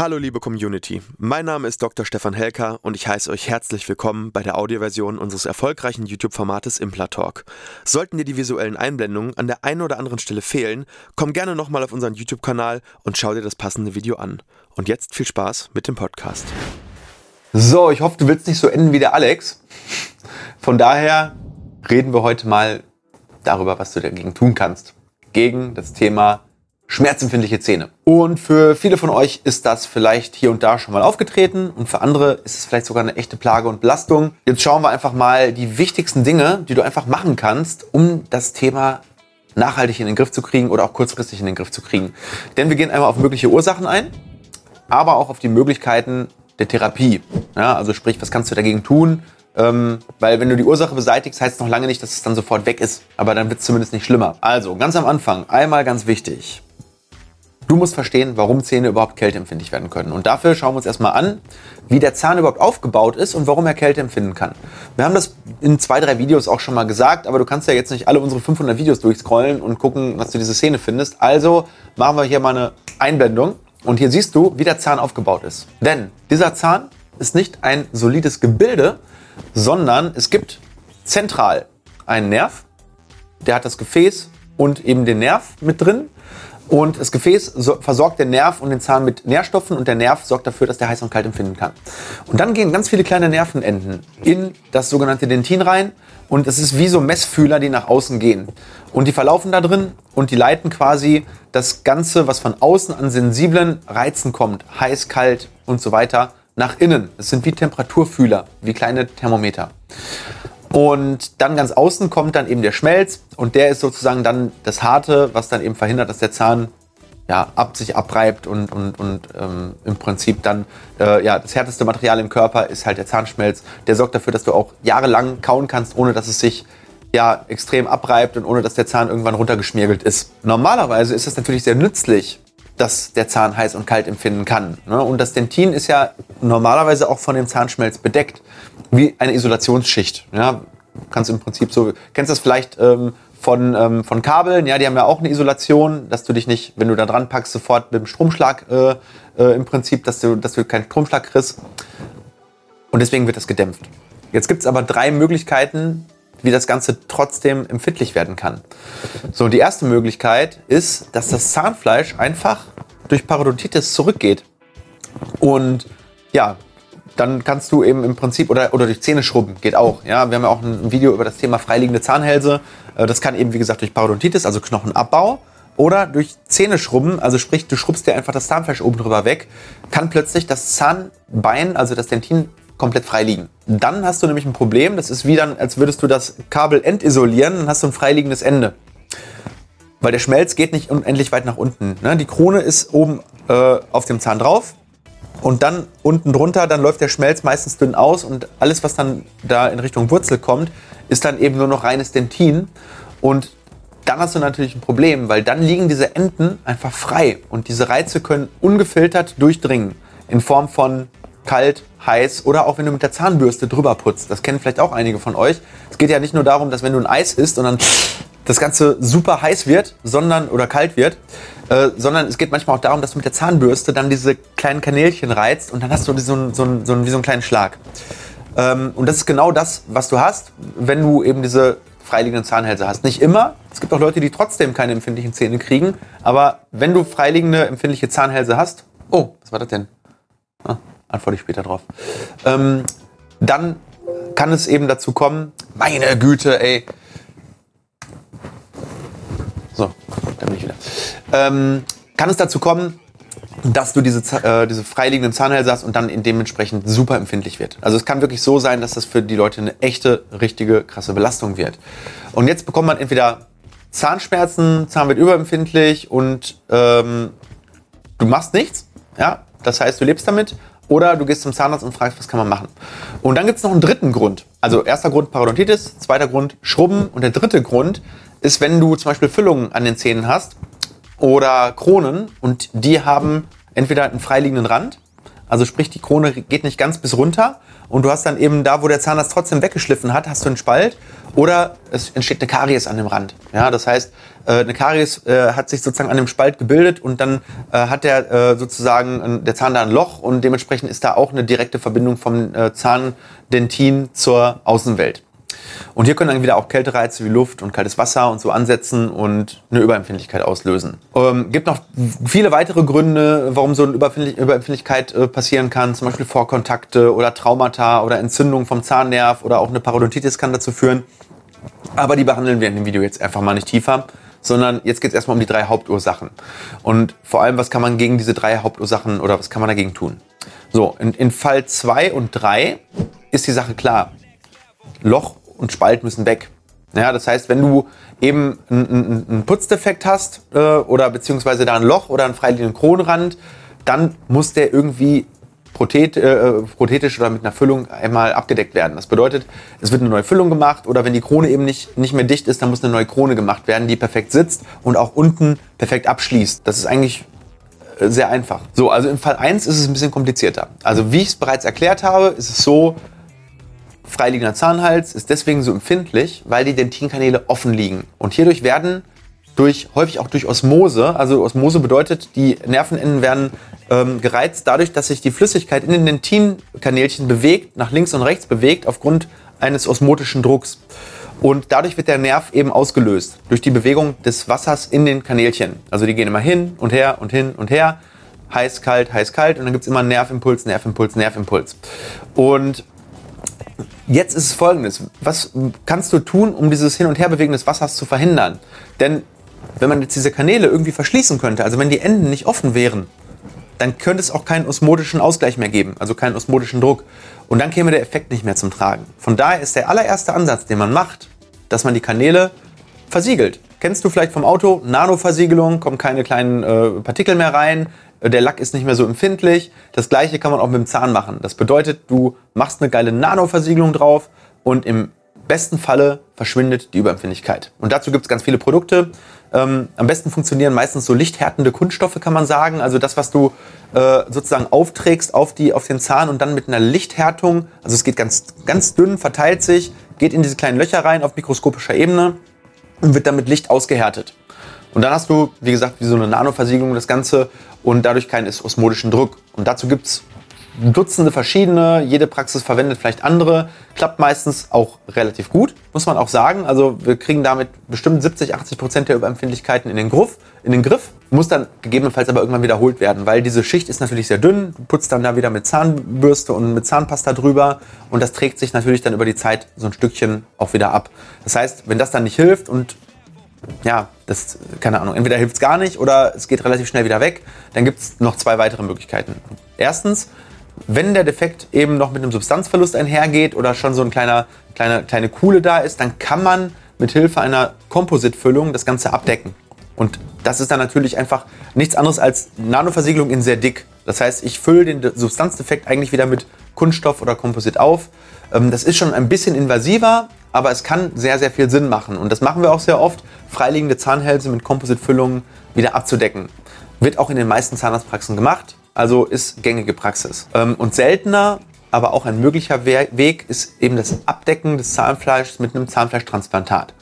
Hallo liebe Community, mein Name ist Dr. Stefan Helker und ich heiße euch herzlich willkommen bei der Audioversion unseres erfolgreichen YouTube-Formates Implatalk. Sollten dir die visuellen Einblendungen an der einen oder anderen Stelle fehlen, komm gerne nochmal auf unseren YouTube-Kanal und schau dir das passende Video an. Und jetzt viel Spaß mit dem Podcast. So, ich hoffe, du willst nicht so enden wie der Alex. Von daher reden wir heute mal darüber, was du dagegen tun kannst. Gegen das Thema schmerzempfindliche Zähne. Und für viele von euch ist das vielleicht hier und da schon mal aufgetreten und für andere ist es vielleicht sogar eine echte Plage und Belastung. Jetzt schauen wir einfach mal die wichtigsten Dinge, die du einfach machen kannst, um das Thema nachhaltig in den Griff zu kriegen oder auch kurzfristig in den Griff zu kriegen. Denn wir gehen einmal auf mögliche Ursachen ein, aber auch auf die Möglichkeiten der Therapie. Ja, also sprich, was kannst du dagegen tun? Ähm, weil wenn du die Ursache beseitigst, heißt es noch lange nicht, dass es dann sofort weg ist. Aber dann wird es zumindest nicht schlimmer. Also, ganz am Anfang, einmal ganz wichtig. Du musst verstehen, warum Zähne überhaupt kälteempfindlich werden können. Und dafür schauen wir uns erstmal an, wie der Zahn überhaupt aufgebaut ist und warum er Kälte empfinden kann. Wir haben das in zwei, drei Videos auch schon mal gesagt, aber du kannst ja jetzt nicht alle unsere 500 Videos durchscrollen und gucken, was du diese Szene findest. Also machen wir hier mal eine Einblendung. Und hier siehst du, wie der Zahn aufgebaut ist. Denn dieser Zahn ist nicht ein solides Gebilde, sondern es gibt zentral einen Nerv, der hat das Gefäß und eben den Nerv mit drin. Und das Gefäß versorgt den Nerv und den Zahn mit Nährstoffen und der Nerv sorgt dafür, dass der heiß und kalt empfinden kann. Und dann gehen ganz viele kleine Nervenenden in das sogenannte Dentin rein und es ist wie so Messfühler, die nach außen gehen. Und die verlaufen da drin und die leiten quasi das Ganze, was von außen an sensiblen Reizen kommt, heiß, kalt und so weiter, nach innen. Es sind wie Temperaturfühler, wie kleine Thermometer. Und dann ganz außen kommt dann eben der Schmelz und der ist sozusagen dann das Harte, was dann eben verhindert, dass der Zahn ja, ab sich abreibt und, und, und ähm, im Prinzip dann äh, ja, das härteste Material im Körper ist halt der Zahnschmelz. Der sorgt dafür, dass du auch jahrelang kauen kannst, ohne dass es sich ja, extrem abreibt und ohne dass der Zahn irgendwann runtergeschmiergelt ist. Normalerweise ist es natürlich sehr nützlich, dass der Zahn heiß und kalt empfinden kann. Ne? Und das Dentin ist ja normalerweise auch von dem Zahnschmelz bedeckt wie eine Isolationsschicht. Ja, kannst im Prinzip so, kennst das vielleicht ähm, von, ähm, von Kabeln, ja, die haben ja auch eine Isolation, dass du dich nicht, wenn du da dran packst, sofort mit dem Stromschlag äh, äh, im Prinzip, dass du, dass du keinen Stromschlag kriegst. Und deswegen wird das gedämpft. Jetzt gibt es aber drei Möglichkeiten, wie das Ganze trotzdem empfindlich werden kann. So, die erste Möglichkeit ist, dass das Zahnfleisch einfach durch Parodontitis zurückgeht. Und ja, dann kannst du eben im Prinzip oder, oder durch Zähne schrubben, geht auch. Ja, wir haben ja auch ein Video über das Thema freiliegende Zahnhälse. Äh, das kann eben, wie gesagt, durch Parodontitis, also Knochenabbau, oder durch Zähne schrubben, also sprich, du schrubbst dir einfach das Zahnfleisch oben drüber weg, kann plötzlich das Zahnbein, also das Dentin, komplett frei liegen. Dann hast du nämlich ein Problem, das ist wie dann, als würdest du das Kabel entisolieren, dann hast du ein freiliegendes Ende. Weil der Schmelz geht nicht unendlich weit nach unten. Ne? Die Krone ist oben äh, auf dem Zahn drauf, und dann unten drunter, dann läuft der Schmelz meistens dünn aus und alles, was dann da in Richtung Wurzel kommt, ist dann eben nur noch reines Dentin. Und dann hast du natürlich ein Problem, weil dann liegen diese Enden einfach frei und diese Reize können ungefiltert durchdringen in Form von kalt, heiß oder auch wenn du mit der Zahnbürste drüber putzt. Das kennen vielleicht auch einige von euch. Es geht ja nicht nur darum, dass wenn du ein Eis isst und dann das Ganze super heiß wird, sondern oder kalt wird, äh, sondern es geht manchmal auch darum, dass du mit der Zahnbürste dann diese kleinen Kanälchen reizt und dann hast du so einen, so so wie so einen kleinen Schlag. Ähm, und das ist genau das, was du hast, wenn du eben diese freiliegenden Zahnhälse hast. Nicht immer. Es gibt auch Leute, die trotzdem keine empfindlichen Zähne kriegen. Aber wenn du freiliegende, empfindliche Zahnhälse hast, oh, was war das denn? Ah, antworte ich später drauf. Ähm, dann kann es eben dazu kommen, meine Güte, ey, so, da bin ich wieder. Ähm, kann es dazu kommen, dass du diese, äh, diese freiliegenden Zahnhälse hast und dann dementsprechend super empfindlich wird. Also es kann wirklich so sein, dass das für die Leute eine echte, richtige, krasse Belastung wird. Und jetzt bekommt man entweder Zahnschmerzen, Zahn wird überempfindlich und ähm, du machst nichts. Ja, das heißt, du lebst damit. Oder du gehst zum Zahnarzt und fragst, was kann man machen. Und dann gibt es noch einen dritten Grund. Also erster Grund Parodontitis, zweiter Grund Schrubben und der dritte Grund ist, wenn du zum Beispiel Füllungen an den Zähnen hast oder Kronen und die haben entweder einen freiliegenden Rand, Also sprich, die Krone geht nicht ganz bis runter und du hast dann eben da, wo der Zahnarzt trotzdem weggeschliffen hat, hast du einen Spalt oder es entsteht eine Karies an dem Rand. Ja, das heißt, äh, eine Karies äh, hat sich sozusagen an dem Spalt gebildet und dann äh, hat der sozusagen der Zahn da ein Loch und dementsprechend ist da auch eine direkte Verbindung vom Zahndentin zur Außenwelt. Und hier können dann wieder auch Kältereize wie Luft und kaltes Wasser und so ansetzen und eine Überempfindlichkeit auslösen. Ähm, gibt noch viele weitere Gründe, warum so eine Überempfindlichkeit äh, passieren kann, zum Beispiel Vorkontakte oder Traumata oder Entzündung vom Zahnnerv oder auch eine Parodontitis kann dazu führen. Aber die behandeln wir in dem Video jetzt einfach mal nicht tiefer, sondern jetzt geht es erstmal um die drei Hauptursachen. Und vor allem, was kann man gegen diese drei Hauptursachen oder was kann man dagegen tun? So, in, in Fall 2 und 3 ist die Sache klar. Loch und Spalt müssen weg. Ja, das heißt, wenn du eben einen, einen Putzdefekt hast äh, oder beziehungsweise da ein Loch oder einen freiliegenden Kronrand, dann muss der irgendwie prothet, äh, prothetisch oder mit einer Füllung einmal abgedeckt werden. Das bedeutet, es wird eine neue Füllung gemacht oder wenn die Krone eben nicht, nicht mehr dicht ist, dann muss eine neue Krone gemacht werden, die perfekt sitzt und auch unten perfekt abschließt. Das ist eigentlich äh, sehr einfach. So, also im Fall 1 ist es ein bisschen komplizierter. Also wie ich es bereits erklärt habe, ist es so, freiliegender Zahnhals ist deswegen so empfindlich, weil die Dentinkanäle offen liegen. Und hierdurch werden durch, häufig auch durch Osmose, also Osmose bedeutet, die Nervenenden werden ähm, gereizt dadurch, dass sich die Flüssigkeit in den Dentinkanälchen bewegt, nach links und rechts bewegt, aufgrund eines osmotischen Drucks. Und dadurch wird der Nerv eben ausgelöst durch die Bewegung des Wassers in den Kanälchen. Also die gehen immer hin und her und hin und her. Heiß, kalt, heiß, kalt. Und dann gibt es immer Nervimpuls, Nervimpuls, Nervimpuls. Und Jetzt ist es folgendes. Was kannst du tun, um dieses Hin- und Herbewegen des Wassers zu verhindern? Denn wenn man jetzt diese Kanäle irgendwie verschließen könnte, also wenn die Enden nicht offen wären, dann könnte es auch keinen osmotischen Ausgleich mehr geben, also keinen osmotischen Druck. Und dann käme der Effekt nicht mehr zum Tragen. Von daher ist der allererste Ansatz, den man macht, dass man die Kanäle versiegelt. Kennst du vielleicht vom Auto? Nanoversiegelung, kommen keine kleinen äh, Partikel mehr rein, der Lack ist nicht mehr so empfindlich. Das gleiche kann man auch mit dem Zahn machen. Das bedeutet, du machst eine geile Nanoversiegelung drauf und im besten Falle verschwindet die Überempfindlichkeit. Und dazu gibt es ganz viele Produkte. Ähm, am besten funktionieren meistens so lichthärtende Kunststoffe, kann man sagen. Also das, was du äh, sozusagen aufträgst auf, die, auf den Zahn und dann mit einer Lichthärtung, also es geht ganz, ganz dünn, verteilt sich, geht in diese kleinen Löcher rein auf mikroskopischer Ebene und wird dann mit Licht ausgehärtet. Und dann hast du, wie gesagt, wie so eine Nanoversiegelung das Ganze und dadurch keinen osmotischen Druck. Und dazu gibt es Dutzende verschiedene, jede Praxis verwendet vielleicht andere, klappt meistens auch relativ gut, muss man auch sagen. Also wir kriegen damit bestimmt 70, 80 Prozent der Überempfindlichkeiten in den, Griff, in den Griff, muss dann gegebenenfalls aber irgendwann wiederholt werden, weil diese Schicht ist natürlich sehr dünn, du putzt dann da wieder mit Zahnbürste und mit Zahnpasta drüber und das trägt sich natürlich dann über die Zeit so ein Stückchen auch wieder ab. Das heißt, wenn das dann nicht hilft und ja, das, keine Ahnung, entweder hilft es gar nicht oder es geht relativ schnell wieder weg. Dann gibt es noch zwei weitere Möglichkeiten. Erstens, wenn der Defekt eben noch mit einem Substanzverlust einhergeht oder schon so ein kleiner, kleine, kleine Kuhle da ist, dann kann man mit Hilfe einer Kompositfüllung das Ganze abdecken. Und das ist dann natürlich einfach nichts anderes als Nanoversiegelung in sehr dick. Das heißt, ich fülle den Substanzdefekt eigentlich wieder mit Kunststoff oder Komposit auf. Ähm, das ist schon ein bisschen invasiver, aber es kann sehr, sehr viel Sinn machen. Und das machen wir auch sehr oft, freiliegende Zahnhälse mit Kompositfüllungen wieder abzudecken. Wird auch in den meisten Zahnarztpraxen gemacht, also ist gängige Praxis. Ähm, und seltener, aber auch ein möglicher Weg ist eben das Abdecken des Zahnfleischs mit einem Zahnfleischtransplantat.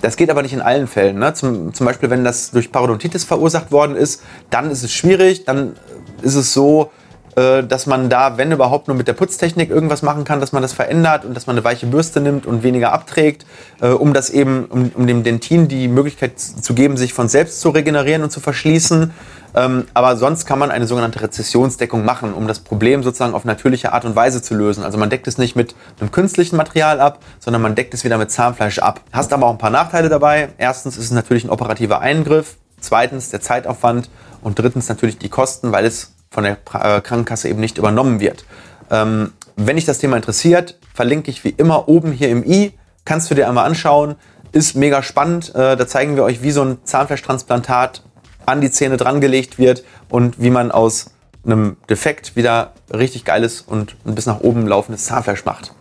Das geht aber nicht in allen Fällen. Ne? Zum, zum Beispiel, wenn das durch Parodontitis verursacht worden ist, dann ist es schwierig. Dann ist es so, dass man da, wenn überhaupt, nur mit der Putztechnik irgendwas machen kann, dass man das verändert und dass man eine weiche Bürste nimmt und weniger abträgt, äh, um das eben, um, um dem Dentin die Möglichkeit zu geben, sich von selbst zu regenerieren und zu verschließen. Ähm, aber sonst kann man eine sogenannte Rezessionsdeckung machen, um das Problem sozusagen auf natürliche Art und Weise zu lösen. Also man deckt es nicht mit einem künstlichen Material ab, sondern man deckt es wieder mit Zahnfleisch ab. Hast aber auch ein paar Nachteile dabei. Erstens ist es natürlich ein operativer Eingriff. Zweitens der Zeitaufwand. Und drittens natürlich die Kosten, weil es von der äh, Krankenkasse eben nicht übernommen wird. Ähm, wenn dich das Thema interessiert, verlinke ich wie immer oben hier im i. Kannst du dir einmal anschauen. Ist mega spannend. Äh, da zeigen wir euch, wie so ein Zahnfleischtransplantat an die Zähne drangelegt wird und wie man aus einem Defekt wieder richtig geiles und ein bis nach oben laufendes Zahnfleisch macht.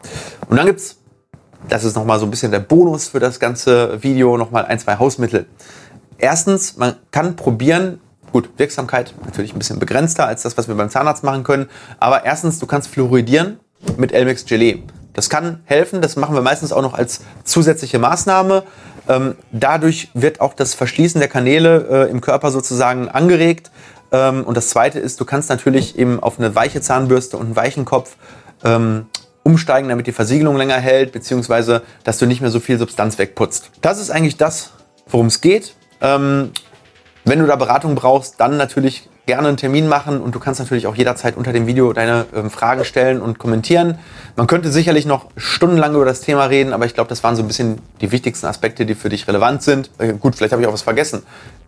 Und dann gibt es, das ist nochmal so ein bisschen der Bonus für das ganze Video, nochmal ein, zwei Hausmittel. Erstens, man kann probieren, Gut, Wirksamkeit natürlich ein bisschen begrenzter als das, was wir beim Zahnarzt machen können. Aber erstens, du kannst fluoridieren mit Elmex Gelee. Das kann helfen, das machen wir meistens auch noch als zusätzliche Maßnahme. Ähm, dadurch wird auch das Verschließen der Kanäle äh, im Körper sozusagen angeregt. Ähm, und das Zweite ist, du kannst natürlich eben auf eine weiche Zahnbürste und einen weichen Kopf ähm, umsteigen, damit die Versiegelung länger hält, beziehungsweise dass du nicht mehr so viel Substanz wegputzt. Das ist eigentlich das, worum es geht. Ähm, wenn du da Beratung brauchst, dann natürlich gerne einen Termin machen und du kannst natürlich auch jederzeit unter dem Video deine ähm, Fragen stellen und kommentieren. Man könnte sicherlich noch stundenlang über das Thema reden, aber ich glaube, das waren so ein bisschen die wichtigsten Aspekte, die für dich relevant sind. Äh, gut, vielleicht habe ich auch was vergessen.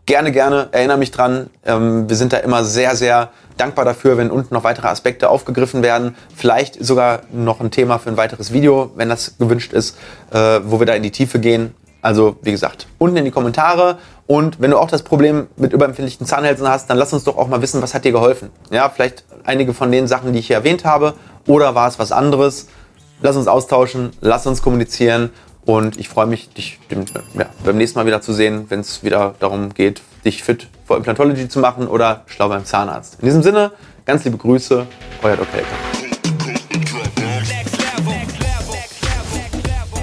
Gerne, gerne, erinnere mich dran. Ähm, wir sind da immer sehr, sehr dankbar dafür, wenn unten noch weitere Aspekte aufgegriffen werden. Vielleicht sogar noch ein Thema für ein weiteres Video, wenn das gewünscht ist, äh, wo wir da in die Tiefe gehen. Also, wie gesagt, unten in die Kommentare. Und wenn du auch das Problem mit überempfindlichen Zahnhälsen hast, dann lass uns doch auch mal wissen, was hat dir geholfen. Ja, vielleicht einige von den Sachen, die ich hier erwähnt habe. Oder war es was anderes? Lass uns austauschen, lass uns kommunizieren. Und ich freue mich, dich ja, beim nächsten Mal wieder zu sehen, wenn es wieder darum geht, dich fit vor Implantology zu machen oder schlau beim Zahnarzt. In diesem Sinne, ganz liebe Grüße, euer Dr. Helker.